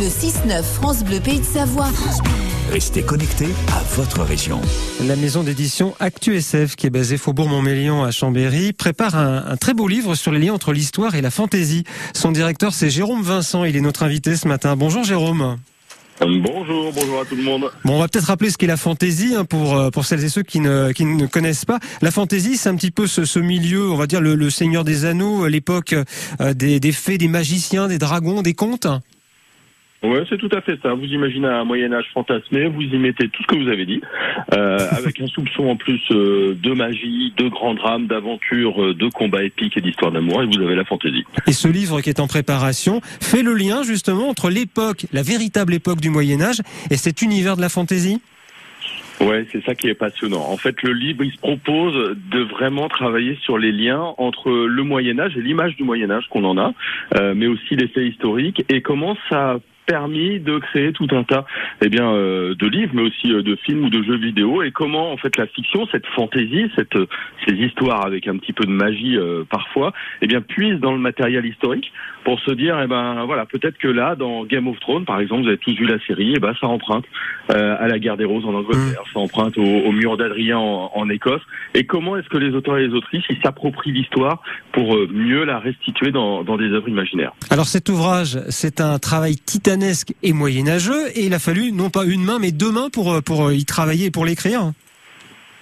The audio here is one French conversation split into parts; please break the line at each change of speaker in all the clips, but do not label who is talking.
Le 6-9 France Bleu Pays de Savoie.
Restez connectés à votre région.
La maison d'édition Actu SF, qui est basée Faubourg-Montmélian à Chambéry, prépare un, un, très beau livre sur les liens entre l'histoire et la fantaisie. Son directeur, c'est Jérôme Vincent. Il est notre invité ce matin. Bonjour Jérôme.
Bonjour, bonjour à tout le monde.
Bon, on va peut-être rappeler ce qu'est la fantaisie hein, pour euh, pour celles et ceux qui ne qui ne connaissent pas. La fantaisie, c'est un petit peu ce, ce, milieu, on va dire le, le Seigneur des Anneaux, l'époque euh, des, des fées, des magiciens, des dragons, des contes.
Ouais, c'est tout à fait ça. Vous imaginez un Moyen Âge fantasmé, vous y mettez tout ce que vous avez dit, euh, avec un soupçon en plus euh, de magie, de grands drames, d'aventures, euh, de combats épiques et d'histoires d'amour, et vous avez la fantaisie.
Et ce livre qui est en préparation fait le lien justement entre l'époque, la véritable époque du Moyen Âge, et cet univers de la fantaisie?
Ouais, c'est ça qui est passionnant. En fait, le livre, il se propose de vraiment travailler sur les liens entre le Moyen Âge et l'image du Moyen Âge qu'on en a, euh, mais aussi les faits historiques et comment ça permis de créer tout un tas eh bien, euh, de livres, mais aussi euh, de films ou de jeux vidéo, et comment en fait la fiction, cette fantaisie, cette, ces histoires avec un petit peu de magie euh, parfois, eh bien, puise dans le matériel historique pour se dire, eh ben voilà, peut-être que là, dans Game of Thrones, par exemple, vous avez tous vu la série, eh ben ça emprunte à la guerre des roses en Angleterre, ça emprunte au, au mur d'Adrien en, en, Écosse, et comment est-ce que les auteurs et les autrices ils s'approprient l'histoire pour mieux la restituer dans, dans des œuvres imaginaires?
Alors cet ouvrage, c'est un travail titanesque et moyenâgeux et il a fallu non pas une main mais deux mains pour pour y travailler et pour l'écrire.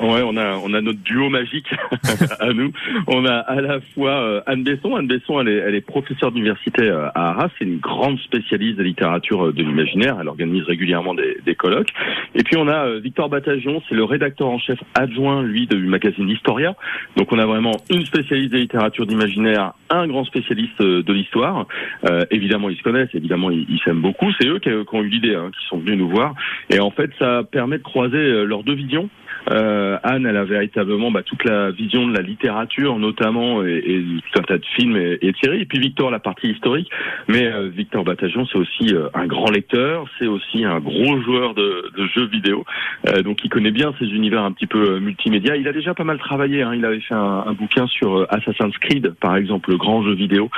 Ouais, on a on a notre duo magique à nous. On a à la fois euh, Anne Besson. Anne Besson, elle est, elle est professeure d'université euh, à Arras. C'est une grande spécialiste de littérature euh, de l'imaginaire. Elle organise régulièrement des, des colloques. Et puis on a Victor Batagion. C'est le rédacteur en chef adjoint, lui, du magazine Historia. Donc on a vraiment une spécialiste de littérature d'imaginaire, un grand spécialiste de l'histoire. Euh, évidemment, ils se connaissent. Évidemment, ils s'aiment beaucoup. C'est eux qui, qui, ont eu l'idée, hein, qui sont venus nous voir. Et en fait, ça permet de croiser leurs deux visions. Euh, Anne, elle a véritablement bah, toute la vision de la littérature, notamment, et, et tout un tas de films et, et, de séries. Et puis Victor, la partie historique. Mais euh, Victor Batagion, c'est aussi euh, un grand lecteur, c'est aussi un gros joueur de, de jeux vidéo. Euh, donc il connaît bien ces univers un petit peu multimédia. Il a déjà pas mal travaillé. Hein. Il avait fait un, un, bouquin sur Assassin's Creed, par exemple, le grand jeu vidéo.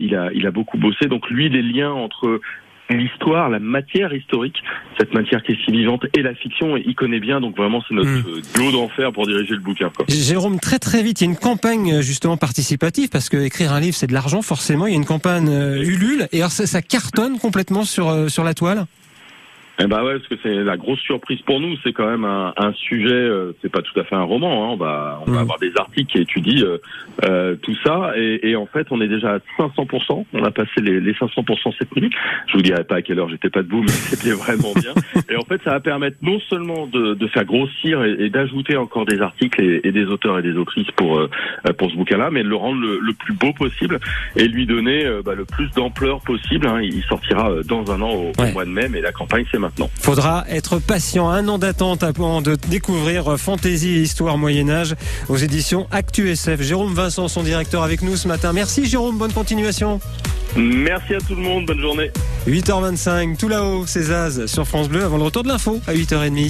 il a, il a beaucoup bossé. Donc lui, les liens entre l'histoire, la matière historique, cette matière qui est si vivante et la fiction, il connaît bien, donc vraiment c'est notre mmh. duo d'enfer pour diriger le bouquin. Quoi.
Jérôme, très très vite, il y a une campagne justement participative, parce que écrire un livre c'est de l'argent forcément, il y a une campagne euh, Ulule, et alors ça, ça cartonne complètement sur, euh, sur la toile?
Eh ben ouais, parce que c'est la grosse surprise pour nous. C'est quand même un, un sujet. Euh, c'est pas tout à fait un roman. Hein. On va, on va mmh. avoir des articles qui étudient euh, euh, tout ça. Et, et, en fait, on est déjà à 500% On a passé les, les 500% cette nuit. Je vous dirai pas à quelle heure j'étais pas debout, mais c'était vraiment bien. Et en fait, ça va permettre non seulement de, de faire grossir et, et d'ajouter encore des articles et, et, des auteurs et des autrices pour euh, pour ce bouquin-là, mais de le rendre le, le, plus beau possible et lui donner euh, bah, le plus d'ampleur possible. Hein. Il sortira dans un an au, ouais. au mois de mai, mais la campagne c'est maintenant.
Faudra être patient, un an d'attente avant de découvrir Fantaisie et Histoire Moyen-Âge aux éditions Actu SF. Jérôme Vincent, son directeur avec nous ce matin. Merci Jérôme, bonne continuation.
Merci à tout le monde, bonne journée.
8h25, tout là-haut, c'est Zaz sur France Bleu avant le retour de l'info à 8h30.